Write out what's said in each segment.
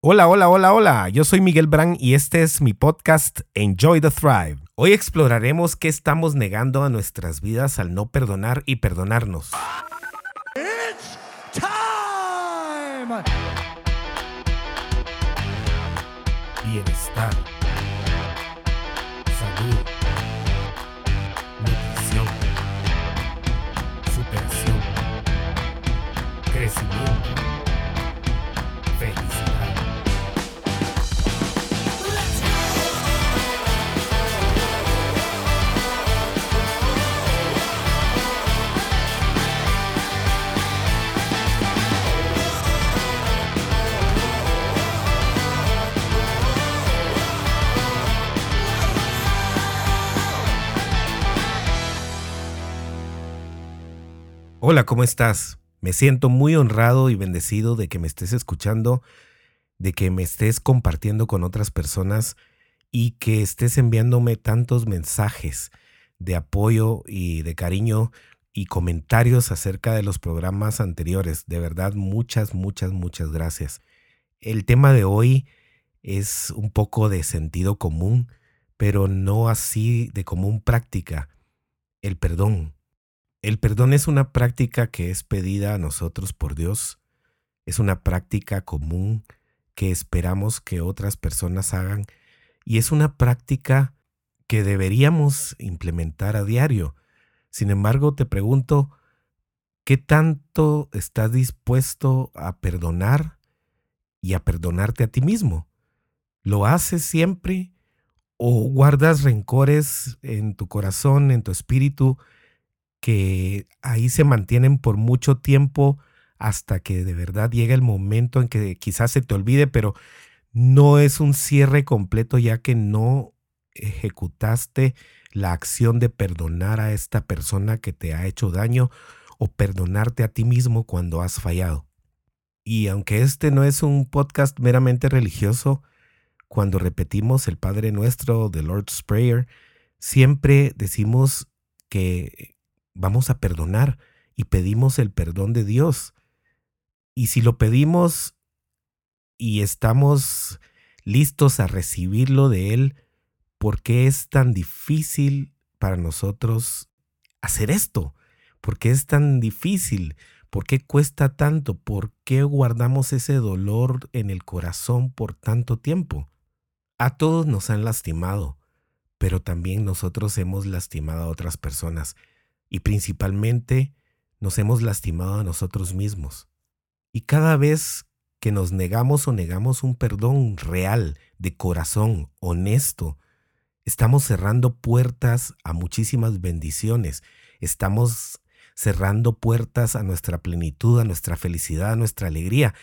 Hola, hola, hola, hola. Yo soy Miguel Brand y este es mi podcast Enjoy the Thrive. Hoy exploraremos qué estamos negando a nuestras vidas al no perdonar y perdonarnos. It's time! Bienestar. Hola, ¿cómo estás? Me siento muy honrado y bendecido de que me estés escuchando, de que me estés compartiendo con otras personas y que estés enviándome tantos mensajes de apoyo y de cariño y comentarios acerca de los programas anteriores. De verdad, muchas, muchas, muchas gracias. El tema de hoy es un poco de sentido común, pero no así de común práctica. El perdón. El perdón es una práctica que es pedida a nosotros por Dios. Es una práctica común que esperamos que otras personas hagan y es una práctica que deberíamos implementar a diario. Sin embargo, te pregunto, ¿qué tanto estás dispuesto a perdonar y a perdonarte a ti mismo? ¿Lo haces siempre o guardas rencores en tu corazón, en tu espíritu? Que ahí se mantienen por mucho tiempo hasta que de verdad llega el momento en que quizás se te olvide, pero no es un cierre completo ya que no ejecutaste la acción de perdonar a esta persona que te ha hecho daño o perdonarte a ti mismo cuando has fallado. Y aunque este no es un podcast meramente religioso, cuando repetimos el Padre Nuestro, The Lord's Prayer, siempre decimos que vamos a perdonar y pedimos el perdón de Dios. Y si lo pedimos y estamos listos a recibirlo de Él, ¿por qué es tan difícil para nosotros hacer esto? ¿Por qué es tan difícil? ¿Por qué cuesta tanto? ¿Por qué guardamos ese dolor en el corazón por tanto tiempo? A todos nos han lastimado, pero también nosotros hemos lastimado a otras personas y principalmente nos hemos lastimado a nosotros mismos. Y cada vez que nos negamos o negamos un perdón real, de corazón, honesto, estamos cerrando puertas a muchísimas bendiciones, estamos cerrando puertas a nuestra plenitud, a nuestra felicidad, a nuestra alegría.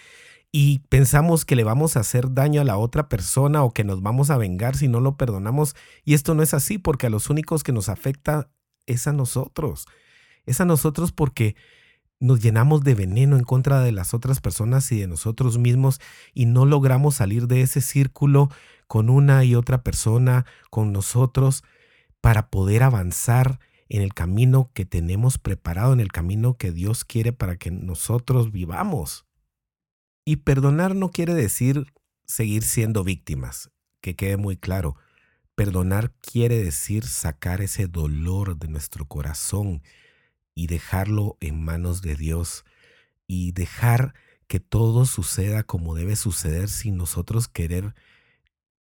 Y pensamos que le vamos a hacer daño a la otra persona o que nos vamos a vengar si no lo perdonamos. Y esto no es así porque a los únicos que nos afecta es a nosotros. Es a nosotros porque nos llenamos de veneno en contra de las otras personas y de nosotros mismos y no logramos salir de ese círculo con una y otra persona, con nosotros, para poder avanzar en el camino que tenemos preparado, en el camino que Dios quiere para que nosotros vivamos. Y perdonar no quiere decir seguir siendo víctimas, que quede muy claro. Perdonar quiere decir sacar ese dolor de nuestro corazón y dejarlo en manos de Dios y dejar que todo suceda como debe suceder sin nosotros querer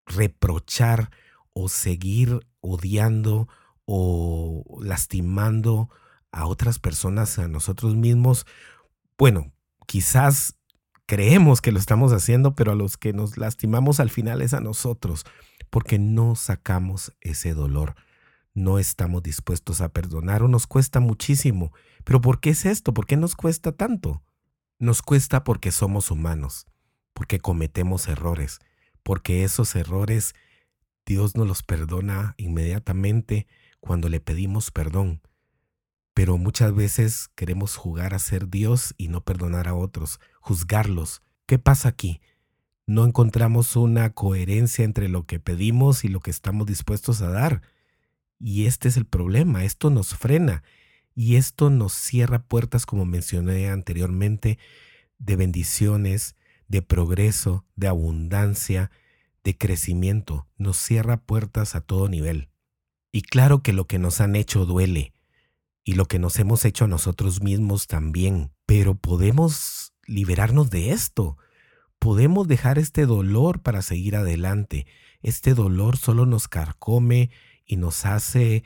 reprochar o seguir odiando o lastimando a otras personas, a nosotros mismos. Bueno, quizás creemos que lo estamos haciendo, pero a los que nos lastimamos al final es a nosotros porque no sacamos ese dolor. No estamos dispuestos a perdonar o nos cuesta muchísimo. Pero ¿por qué es esto? ¿Por qué nos cuesta tanto? Nos cuesta porque somos humanos, porque cometemos errores, porque esos errores Dios nos los perdona inmediatamente cuando le pedimos perdón. Pero muchas veces queremos jugar a ser Dios y no perdonar a otros, juzgarlos. ¿Qué pasa aquí? No encontramos una coherencia entre lo que pedimos y lo que estamos dispuestos a dar. Y este es el problema, esto nos frena y esto nos cierra puertas, como mencioné anteriormente, de bendiciones, de progreso, de abundancia, de crecimiento, nos cierra puertas a todo nivel. Y claro que lo que nos han hecho duele, y lo que nos hemos hecho a nosotros mismos también, pero podemos liberarnos de esto. Podemos dejar este dolor para seguir adelante. Este dolor solo nos carcome y nos hace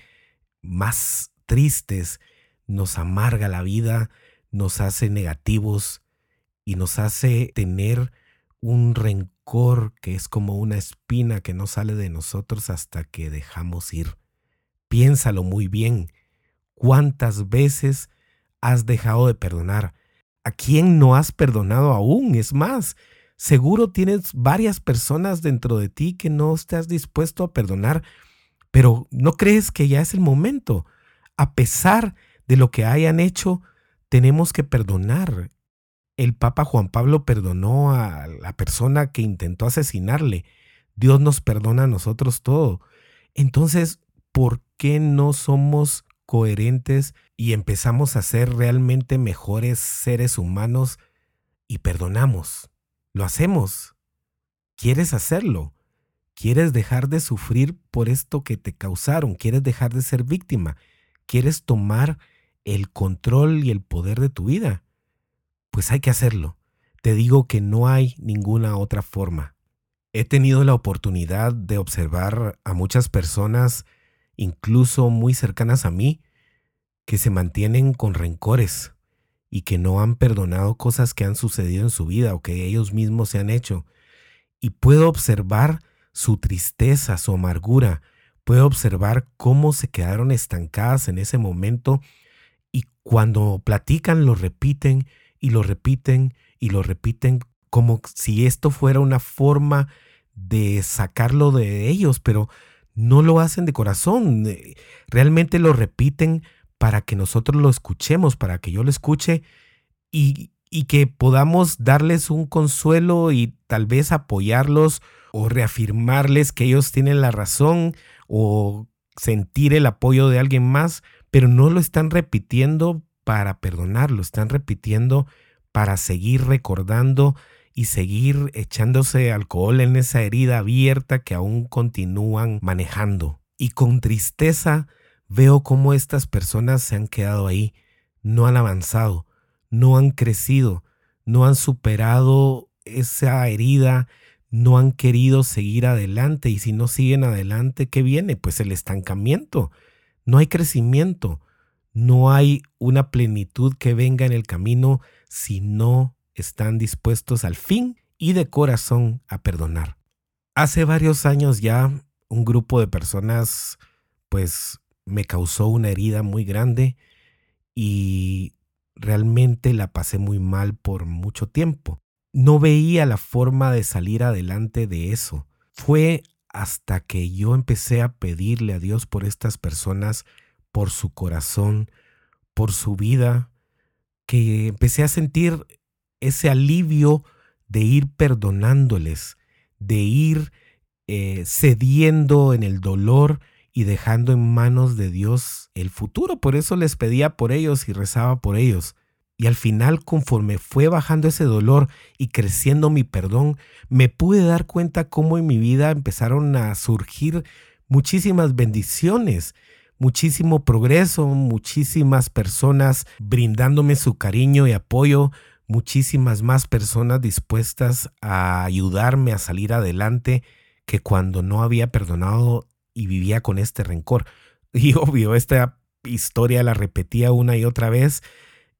más tristes, nos amarga la vida, nos hace negativos y nos hace tener un rencor que es como una espina que no sale de nosotros hasta que dejamos ir. Piénsalo muy bien ¿Cuántas veces has dejado de perdonar? ¿A quién no has perdonado aún? Es más, seguro tienes varias personas dentro de ti que no estás dispuesto a perdonar, pero no crees que ya es el momento. A pesar de lo que hayan hecho, tenemos que perdonar. El Papa Juan Pablo perdonó a la persona que intentó asesinarle. Dios nos perdona a nosotros todo. Entonces, ¿por qué no somos coherentes y empezamos a ser realmente mejores seres humanos y perdonamos. Lo hacemos. ¿Quieres hacerlo? ¿Quieres dejar de sufrir por esto que te causaron? ¿Quieres dejar de ser víctima? ¿Quieres tomar el control y el poder de tu vida? Pues hay que hacerlo. Te digo que no hay ninguna otra forma. He tenido la oportunidad de observar a muchas personas incluso muy cercanas a mí, que se mantienen con rencores y que no han perdonado cosas que han sucedido en su vida o que ellos mismos se han hecho. Y puedo observar su tristeza, su amargura, puedo observar cómo se quedaron estancadas en ese momento y cuando platican lo repiten y lo repiten y lo repiten como si esto fuera una forma de sacarlo de ellos, pero no lo hacen de corazón, eh, realmente lo repiten para que nosotros lo escuchemos, para que yo lo escuche y, y que podamos darles un consuelo y tal vez apoyarlos o reafirmarles que ellos tienen la razón o sentir el apoyo de alguien más, pero no lo están repitiendo para perdonarlo, están repitiendo para seguir recordando y seguir echándose alcohol en esa herida abierta que aún continúan manejando. Y con tristeza veo cómo estas personas se han quedado ahí, no han avanzado, no han crecido, no han superado esa herida, no han querido seguir adelante y si no siguen adelante, ¿qué viene? Pues el estancamiento. No hay crecimiento, no hay una plenitud que venga en el camino si no están dispuestos al fin y de corazón a perdonar. Hace varios años ya un grupo de personas pues me causó una herida muy grande y realmente la pasé muy mal por mucho tiempo. No veía la forma de salir adelante de eso. Fue hasta que yo empecé a pedirle a Dios por estas personas, por su corazón, por su vida, que empecé a sentir ese alivio de ir perdonándoles, de ir eh, cediendo en el dolor y dejando en manos de Dios el futuro. Por eso les pedía por ellos y rezaba por ellos. Y al final, conforme fue bajando ese dolor y creciendo mi perdón, me pude dar cuenta cómo en mi vida empezaron a surgir muchísimas bendiciones, muchísimo progreso, muchísimas personas brindándome su cariño y apoyo, muchísimas más personas dispuestas a ayudarme a salir adelante que cuando no había perdonado y vivía con este rencor. Y obvio, esta historia la repetía una y otra vez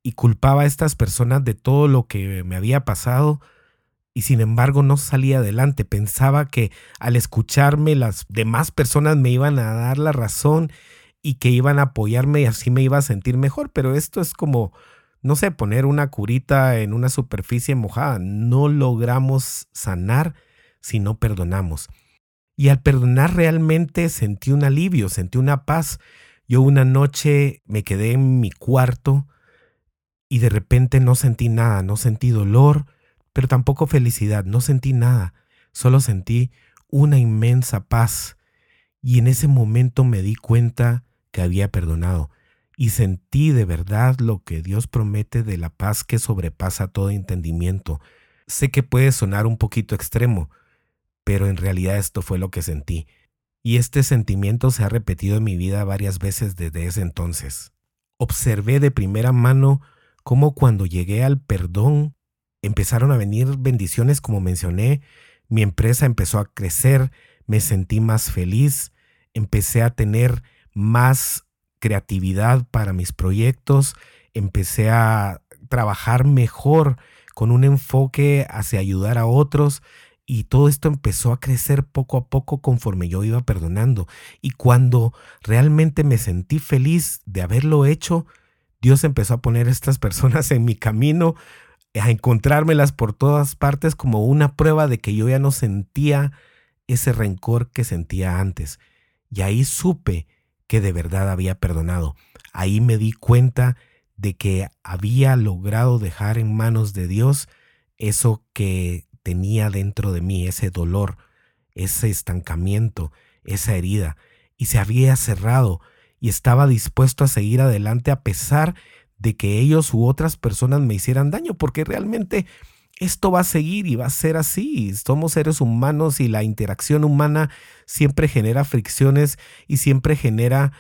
y culpaba a estas personas de todo lo que me había pasado y sin embargo no salía adelante. Pensaba que al escucharme las demás personas me iban a dar la razón y que iban a apoyarme y así me iba a sentir mejor, pero esto es como, no sé, poner una curita en una superficie mojada. No logramos sanar si no perdonamos. Y al perdonar realmente sentí un alivio, sentí una paz. Yo una noche me quedé en mi cuarto y de repente no sentí nada, no sentí dolor, pero tampoco felicidad, no sentí nada, solo sentí una inmensa paz. Y en ese momento me di cuenta que había perdonado y sentí de verdad lo que Dios promete de la paz que sobrepasa todo entendimiento. Sé que puede sonar un poquito extremo, pero en realidad esto fue lo que sentí. Y este sentimiento se ha repetido en mi vida varias veces desde ese entonces. Observé de primera mano cómo cuando llegué al perdón empezaron a venir bendiciones como mencioné, mi empresa empezó a crecer, me sentí más feliz, empecé a tener más creatividad para mis proyectos, empecé a trabajar mejor con un enfoque hacia ayudar a otros y todo esto empezó a crecer poco a poco conforme yo iba perdonando. Y cuando realmente me sentí feliz de haberlo hecho, Dios empezó a poner estas personas en mi camino, a encontrármelas por todas partes como una prueba de que yo ya no sentía ese rencor que sentía antes. Y ahí supe que de verdad había perdonado. Ahí me di cuenta de que había logrado dejar en manos de Dios eso que tenía dentro de mí, ese dolor, ese estancamiento, esa herida, y se había cerrado y estaba dispuesto a seguir adelante a pesar de que ellos u otras personas me hicieran daño, porque realmente esto va a seguir y va a ser así. Somos seres humanos y la interacción humana siempre genera fricciones y siempre genera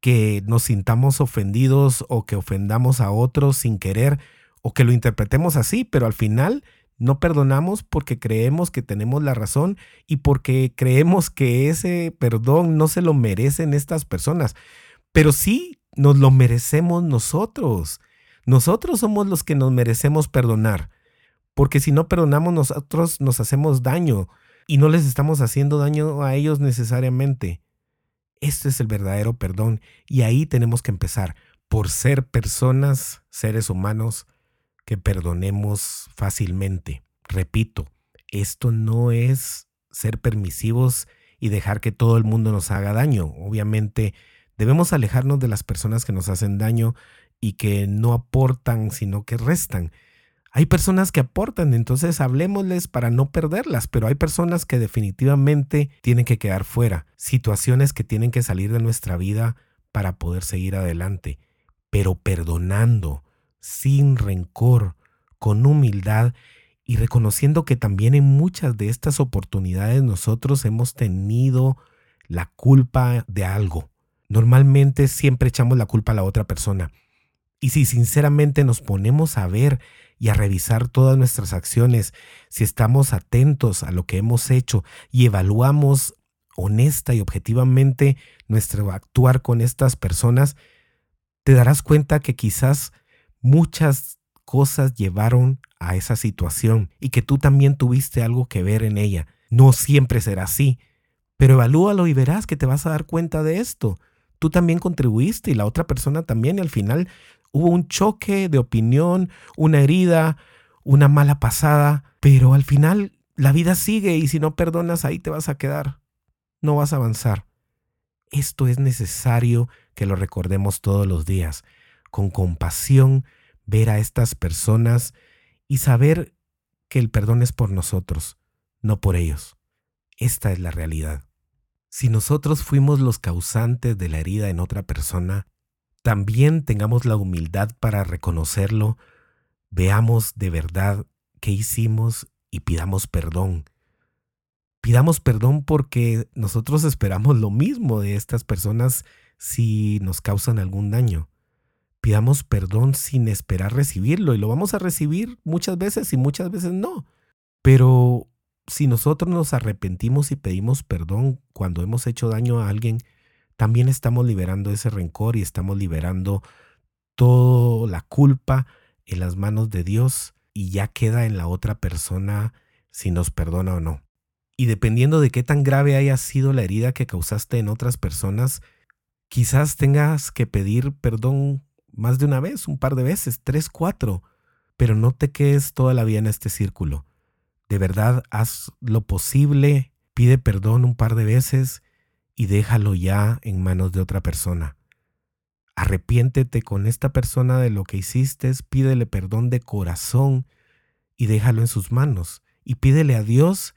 que nos sintamos ofendidos o que ofendamos a otros sin querer o que lo interpretemos así, pero al final no perdonamos porque creemos que tenemos la razón y porque creemos que ese perdón no se lo merecen estas personas. Pero sí nos lo merecemos nosotros. Nosotros somos los que nos merecemos perdonar. Porque si no perdonamos nosotros nos hacemos daño y no les estamos haciendo daño a ellos necesariamente. Este es el verdadero perdón y ahí tenemos que empezar por ser personas, seres humanos, que perdonemos fácilmente. Repito, esto no es ser permisivos y dejar que todo el mundo nos haga daño. Obviamente debemos alejarnos de las personas que nos hacen daño y que no aportan, sino que restan. Hay personas que aportan, entonces hablemosles para no perderlas, pero hay personas que definitivamente tienen que quedar fuera, situaciones que tienen que salir de nuestra vida para poder seguir adelante, pero perdonando, sin rencor, con humildad y reconociendo que también en muchas de estas oportunidades nosotros hemos tenido la culpa de algo. Normalmente siempre echamos la culpa a la otra persona. Y si sinceramente nos ponemos a ver y a revisar todas nuestras acciones, si estamos atentos a lo que hemos hecho y evaluamos honesta y objetivamente nuestro actuar con estas personas, te darás cuenta que quizás muchas cosas llevaron a esa situación y que tú también tuviste algo que ver en ella. No siempre será así, pero evalúalo y verás que te vas a dar cuenta de esto. Tú también contribuiste y la otra persona también y al final Hubo un choque de opinión, una herida, una mala pasada, pero al final la vida sigue y si no perdonas ahí te vas a quedar. No vas a avanzar. Esto es necesario que lo recordemos todos los días, con compasión, ver a estas personas y saber que el perdón es por nosotros, no por ellos. Esta es la realidad. Si nosotros fuimos los causantes de la herida en otra persona, también tengamos la humildad para reconocerlo, veamos de verdad qué hicimos y pidamos perdón. Pidamos perdón porque nosotros esperamos lo mismo de estas personas si nos causan algún daño. Pidamos perdón sin esperar recibirlo y lo vamos a recibir muchas veces y muchas veces no. Pero si nosotros nos arrepentimos y pedimos perdón cuando hemos hecho daño a alguien, también estamos liberando ese rencor y estamos liberando toda la culpa en las manos de Dios y ya queda en la otra persona si nos perdona o no. Y dependiendo de qué tan grave haya sido la herida que causaste en otras personas, quizás tengas que pedir perdón más de una vez, un par de veces, tres, cuatro, pero no te quedes toda la vida en este círculo. De verdad, haz lo posible, pide perdón un par de veces y déjalo ya en manos de otra persona. Arrepiéntete con esta persona de lo que hiciste, pídele perdón de corazón y déjalo en sus manos. Y pídele a Dios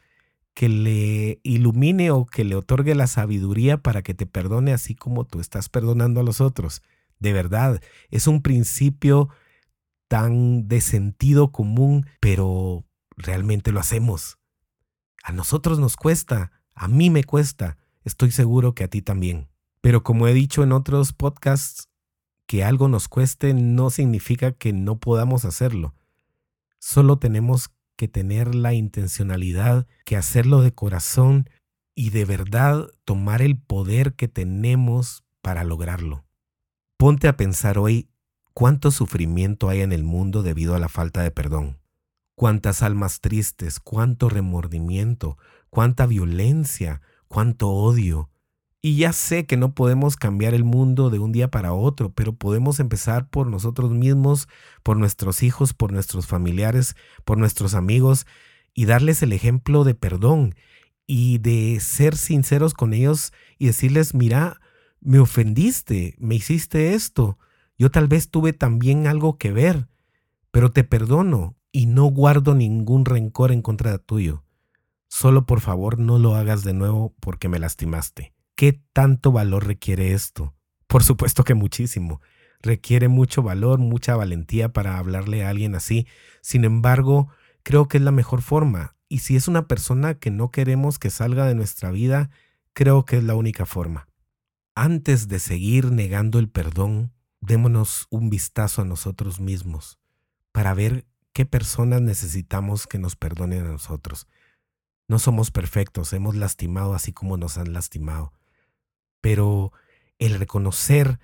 que le ilumine o que le otorgue la sabiduría para que te perdone así como tú estás perdonando a los otros. De verdad, es un principio tan de sentido común, pero realmente lo hacemos. A nosotros nos cuesta, a mí me cuesta, estoy seguro que a ti también. Pero como he dicho en otros podcasts, que algo nos cueste no significa que no podamos hacerlo. Solo tenemos que tener la intencionalidad, que hacerlo de corazón y de verdad tomar el poder que tenemos para lograrlo. Ponte a pensar hoy cuánto sufrimiento hay en el mundo debido a la falta de perdón. Cuántas almas tristes, cuánto remordimiento, cuánta violencia, cuánto odio, y ya sé que no podemos cambiar el mundo de un día para otro, pero podemos empezar por nosotros mismos, por nuestros hijos, por nuestros familiares, por nuestros amigos y darles el ejemplo de perdón y de ser sinceros con ellos y decirles, mira, me ofendiste, me hiciste esto, yo tal vez tuve también algo que ver, pero te perdono y no guardo ningún rencor en contra tuyo. Solo por favor no lo hagas de nuevo porque me lastimaste. ¿Qué tanto valor requiere esto? Por supuesto que muchísimo. Requiere mucho valor, mucha valentía para hablarle a alguien así. Sin embargo, creo que es la mejor forma. Y si es una persona que no queremos que salga de nuestra vida, creo que es la única forma. Antes de seguir negando el perdón, démonos un vistazo a nosotros mismos para ver qué personas necesitamos que nos perdonen a nosotros. No somos perfectos, hemos lastimado así como nos han lastimado pero el reconocer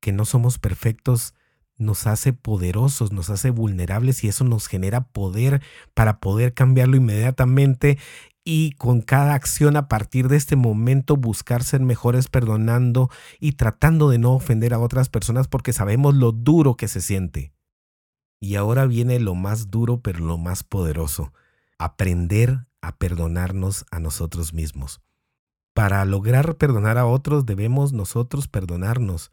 que no somos perfectos nos hace poderosos, nos hace vulnerables y eso nos genera poder para poder cambiarlo inmediatamente y con cada acción a partir de este momento buscar ser mejores perdonando y tratando de no ofender a otras personas porque sabemos lo duro que se siente. Y ahora viene lo más duro pero lo más poderoso, aprender a perdonarnos a nosotros mismos. Para lograr perdonar a otros debemos nosotros perdonarnos,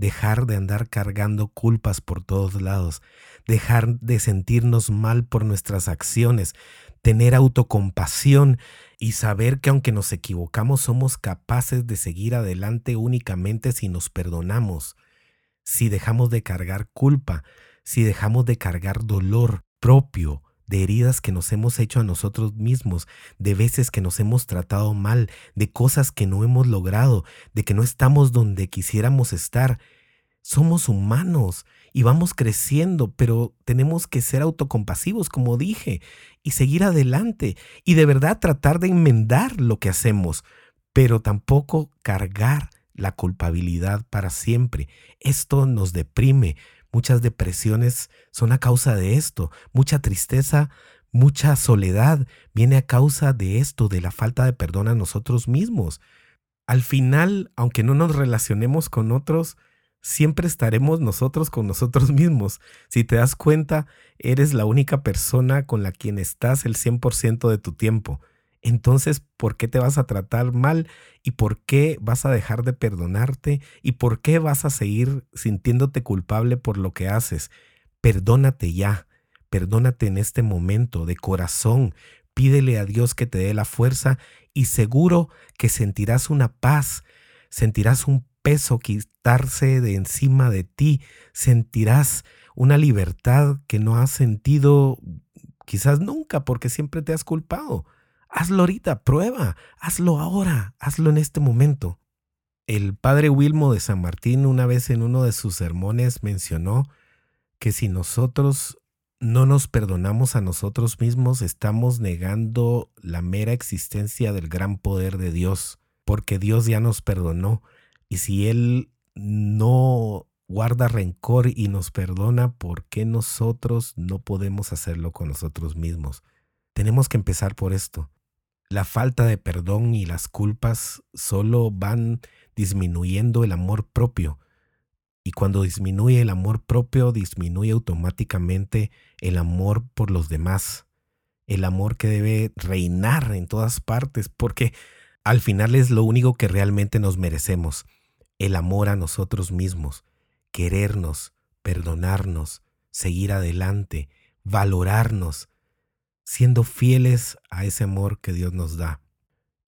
dejar de andar cargando culpas por todos lados, dejar de sentirnos mal por nuestras acciones, tener autocompasión y saber que aunque nos equivocamos somos capaces de seguir adelante únicamente si nos perdonamos, si dejamos de cargar culpa, si dejamos de cargar dolor propio, de heridas que nos hemos hecho a nosotros mismos, de veces que nos hemos tratado mal, de cosas que no hemos logrado, de que no estamos donde quisiéramos estar. Somos humanos y vamos creciendo, pero tenemos que ser autocompasivos, como dije, y seguir adelante y de verdad tratar de enmendar lo que hacemos, pero tampoco cargar la culpabilidad para siempre. Esto nos deprime, Muchas depresiones son a causa de esto. Mucha tristeza, mucha soledad viene a causa de esto, de la falta de perdón a nosotros mismos. Al final, aunque no nos relacionemos con otros, siempre estaremos nosotros con nosotros mismos. Si te das cuenta, eres la única persona con la quien estás el 100% de tu tiempo entonces, ¿por qué te vas a tratar mal? ¿Y por qué vas a dejar de perdonarte? ¿Y por qué vas a seguir sintiéndote culpable por lo que haces? Perdónate ya, perdónate en este momento de corazón, pídele a Dios que te dé la fuerza y seguro que sentirás una paz, sentirás un peso quitarse de encima de ti, sentirás una libertad que no has sentido quizás nunca porque siempre te has culpado. Hazlo ahorita, prueba, hazlo ahora, hazlo en este momento. El padre Wilmo de San Martín una vez en uno de sus sermones mencionó que si nosotros no nos perdonamos a nosotros mismos, estamos negando la mera existencia del gran poder de Dios, porque Dios ya nos perdonó. Y si Él no guarda rencor y nos perdona, ¿por qué nosotros no podemos hacerlo con nosotros mismos? Tenemos que empezar por esto la falta de perdón y las culpas solo van disminuyendo el amor propio. Y cuando disminuye el amor propio, disminuye automáticamente el amor por los demás. El amor que debe reinar en todas partes, porque al final es lo único que realmente nos merecemos. El amor a nosotros mismos, querernos, perdonarnos, seguir adelante, valorarnos, siendo fieles a ese amor que Dios nos da.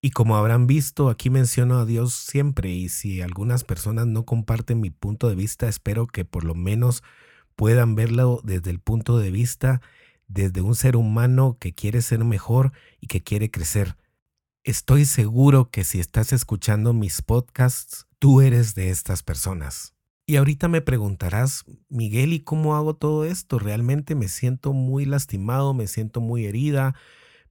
Y como habrán visto, aquí menciono a Dios siempre y si algunas personas no comparten mi punto de vista, espero que por lo menos puedan verlo desde el punto de vista desde un ser humano que quiere ser mejor y que quiere crecer. Estoy seguro que si estás escuchando mis podcasts, tú eres de estas personas. Y ahorita me preguntarás, Miguel, ¿y cómo hago todo esto? Realmente me siento muy lastimado, me siento muy herida,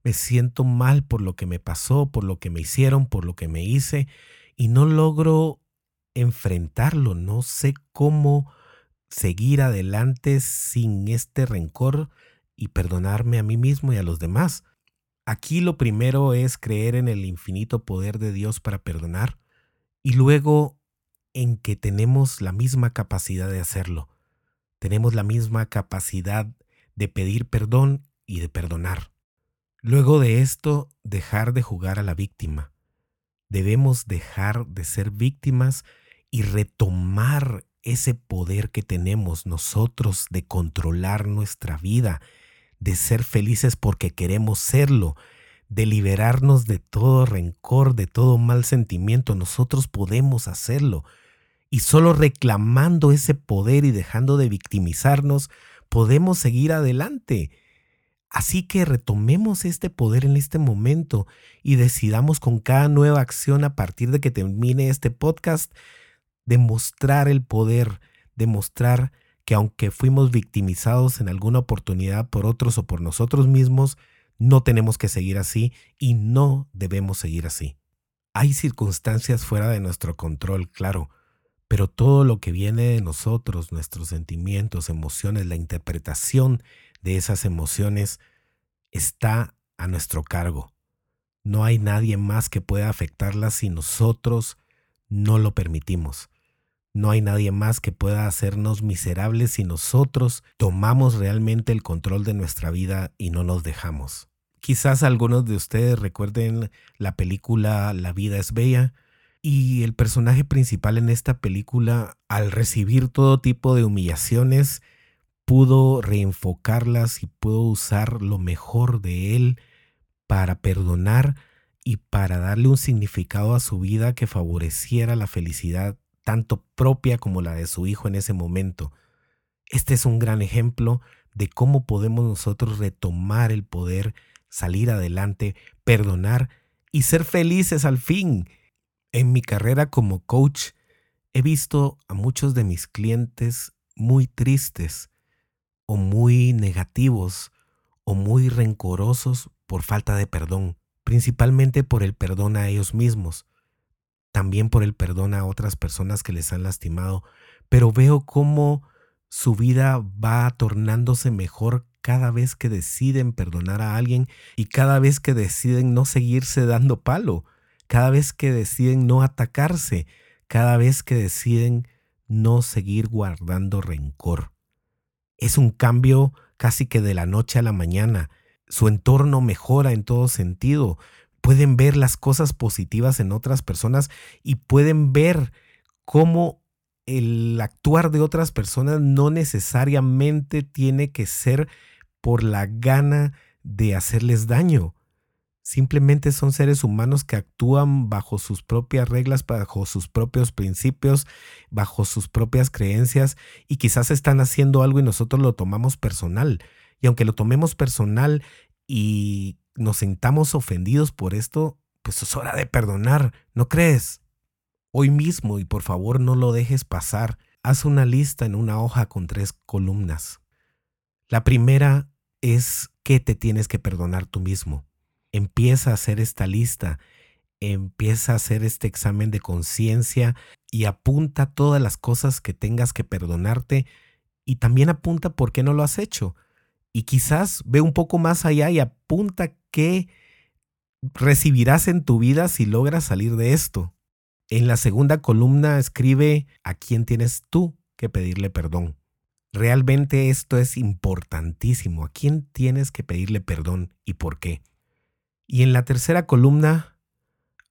me siento mal por lo que me pasó, por lo que me hicieron, por lo que me hice, y no logro enfrentarlo, no sé cómo seguir adelante sin este rencor y perdonarme a mí mismo y a los demás. Aquí lo primero es creer en el infinito poder de Dios para perdonar y luego en que tenemos la misma capacidad de hacerlo. Tenemos la misma capacidad de pedir perdón y de perdonar. Luego de esto, dejar de jugar a la víctima. Debemos dejar de ser víctimas y retomar ese poder que tenemos nosotros de controlar nuestra vida, de ser felices porque queremos serlo, de liberarnos de todo rencor, de todo mal sentimiento. Nosotros podemos hacerlo. Y solo reclamando ese poder y dejando de victimizarnos, podemos seguir adelante. Así que retomemos este poder en este momento y decidamos con cada nueva acción a partir de que termine este podcast demostrar el poder, demostrar que aunque fuimos victimizados en alguna oportunidad por otros o por nosotros mismos, no tenemos que seguir así y no debemos seguir así. Hay circunstancias fuera de nuestro control, claro, pero todo lo que viene de nosotros, nuestros sentimientos, emociones, la interpretación de esas emociones, está a nuestro cargo. No hay nadie más que pueda afectarlas si nosotros no lo permitimos. No hay nadie más que pueda hacernos miserables si nosotros tomamos realmente el control de nuestra vida y no nos dejamos. Quizás algunos de ustedes recuerden la película La vida es bella y el personaje principal en esta película, al recibir todo tipo de humillaciones, pudo reenfocarlas y pudo usar lo mejor de él para perdonar y para darle un significado a su vida que favoreciera la felicidad tanto propia como la de su hijo en ese momento. Este es un gran ejemplo de cómo podemos nosotros retomar el poder, salir adelante, perdonar y ser felices al fin. En mi carrera como coach he visto a muchos de mis clientes muy tristes o muy negativos o muy rencorosos por falta de perdón, principalmente por el perdón a ellos mismos también por el perdón a otras personas que les han lastimado, pero veo cómo su vida va tornándose mejor cada vez que deciden perdonar a alguien y cada vez que deciden no seguirse dando palo, cada vez que deciden no atacarse, cada vez que deciden no seguir guardando rencor. Es un cambio casi que de la noche a la mañana. Su entorno mejora en todo sentido pueden ver las cosas positivas en otras personas y pueden ver cómo el actuar de otras personas no necesariamente tiene que ser por la gana de hacerles daño. Simplemente son seres humanos que actúan bajo sus propias reglas, bajo sus propios principios, bajo sus propias creencias y quizás están haciendo algo y nosotros lo tomamos personal. Y aunque lo tomemos personal y nos sintamos ofendidos por esto, pues es hora de perdonar, ¿no crees? Hoy mismo, y por favor no lo dejes pasar, haz una lista en una hoja con tres columnas. La primera es qué te tienes que perdonar tú mismo. Empieza a hacer esta lista, empieza a hacer este examen de conciencia y apunta todas las cosas que tengas que perdonarte y también apunta por qué no lo has hecho. Y quizás ve un poco más allá y apunta qué recibirás en tu vida si logras salir de esto. En la segunda columna escribe a quién tienes tú que pedirle perdón. Realmente esto es importantísimo. ¿A quién tienes que pedirle perdón y por qué? Y en la tercera columna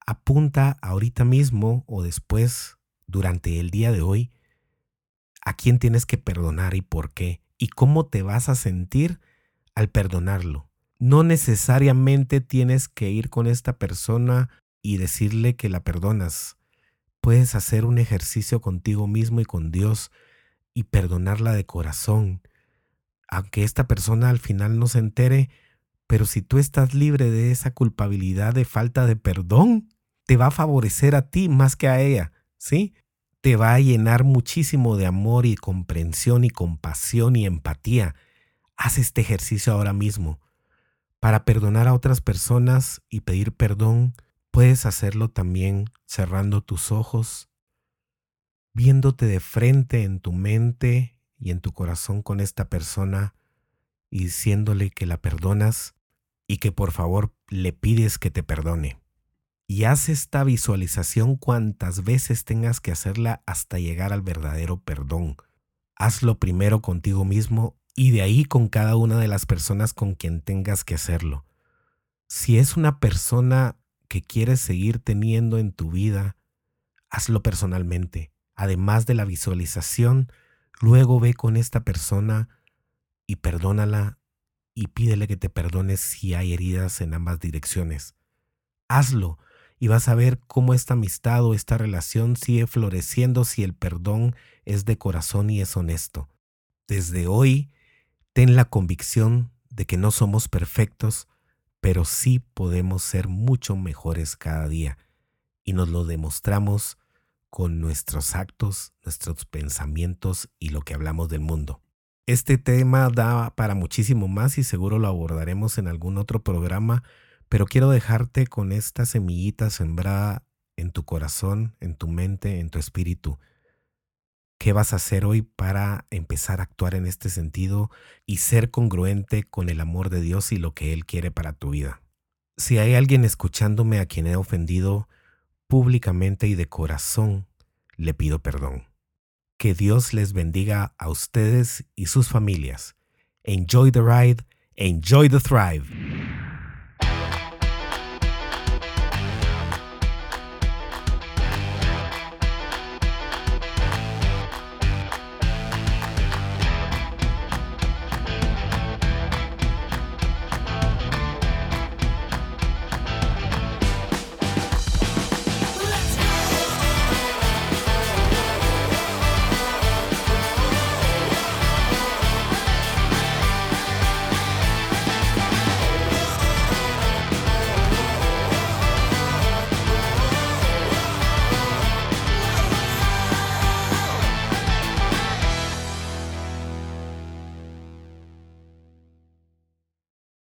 apunta ahorita mismo o después, durante el día de hoy, a quién tienes que perdonar y por qué y cómo te vas a sentir al perdonarlo. No necesariamente tienes que ir con esta persona y decirle que la perdonas. Puedes hacer un ejercicio contigo mismo y con Dios y perdonarla de corazón. aunque esta persona al final no se entere, pero si tú estás libre de esa culpabilidad de falta de perdón, te va a favorecer a ti más que a ella, ¿sí? Te va a llenar muchísimo de amor y comprensión y compasión y empatía. Haz este ejercicio ahora mismo. Para perdonar a otras personas y pedir perdón, puedes hacerlo también cerrando tus ojos, viéndote de frente en tu mente y en tu corazón con esta persona y diciéndole que la perdonas y que por favor le pides que te perdone. Y haz esta visualización cuantas veces tengas que hacerla hasta llegar al verdadero perdón. Hazlo primero contigo mismo y de ahí con cada una de las personas con quien tengas que hacerlo. Si es una persona que quieres seguir teniendo en tu vida, hazlo personalmente. Además de la visualización, Luego ve con esta persona y perdónala y pídele que te perdones si hay heridas en ambas direcciones. Hazlo y vas a ver cómo esta amistad o esta relación sigue floreciendo si el perdón es de corazón y es honesto. Desde hoy, ten la convicción de que no somos perfectos, pero sí podemos ser mucho mejores cada día y nos lo demostramos con nuestros actos, nuestros pensamientos y lo que hablamos del mundo. Este tema da para muchísimo más y seguro lo abordaremos en algún otro programa, pero quiero dejarte con esta semillita sembrada en tu corazón, en tu mente, en tu espíritu. ¿Qué vas a hacer hoy para empezar a actuar en este sentido y ser congruente con el amor de Dios y lo que Él quiere para tu vida? Si hay alguien escuchándome a quien he ofendido, públicamente y de corazón le pido perdón. Que Dios les bendiga a ustedes y sus familias. Enjoy the ride, enjoy the thrive.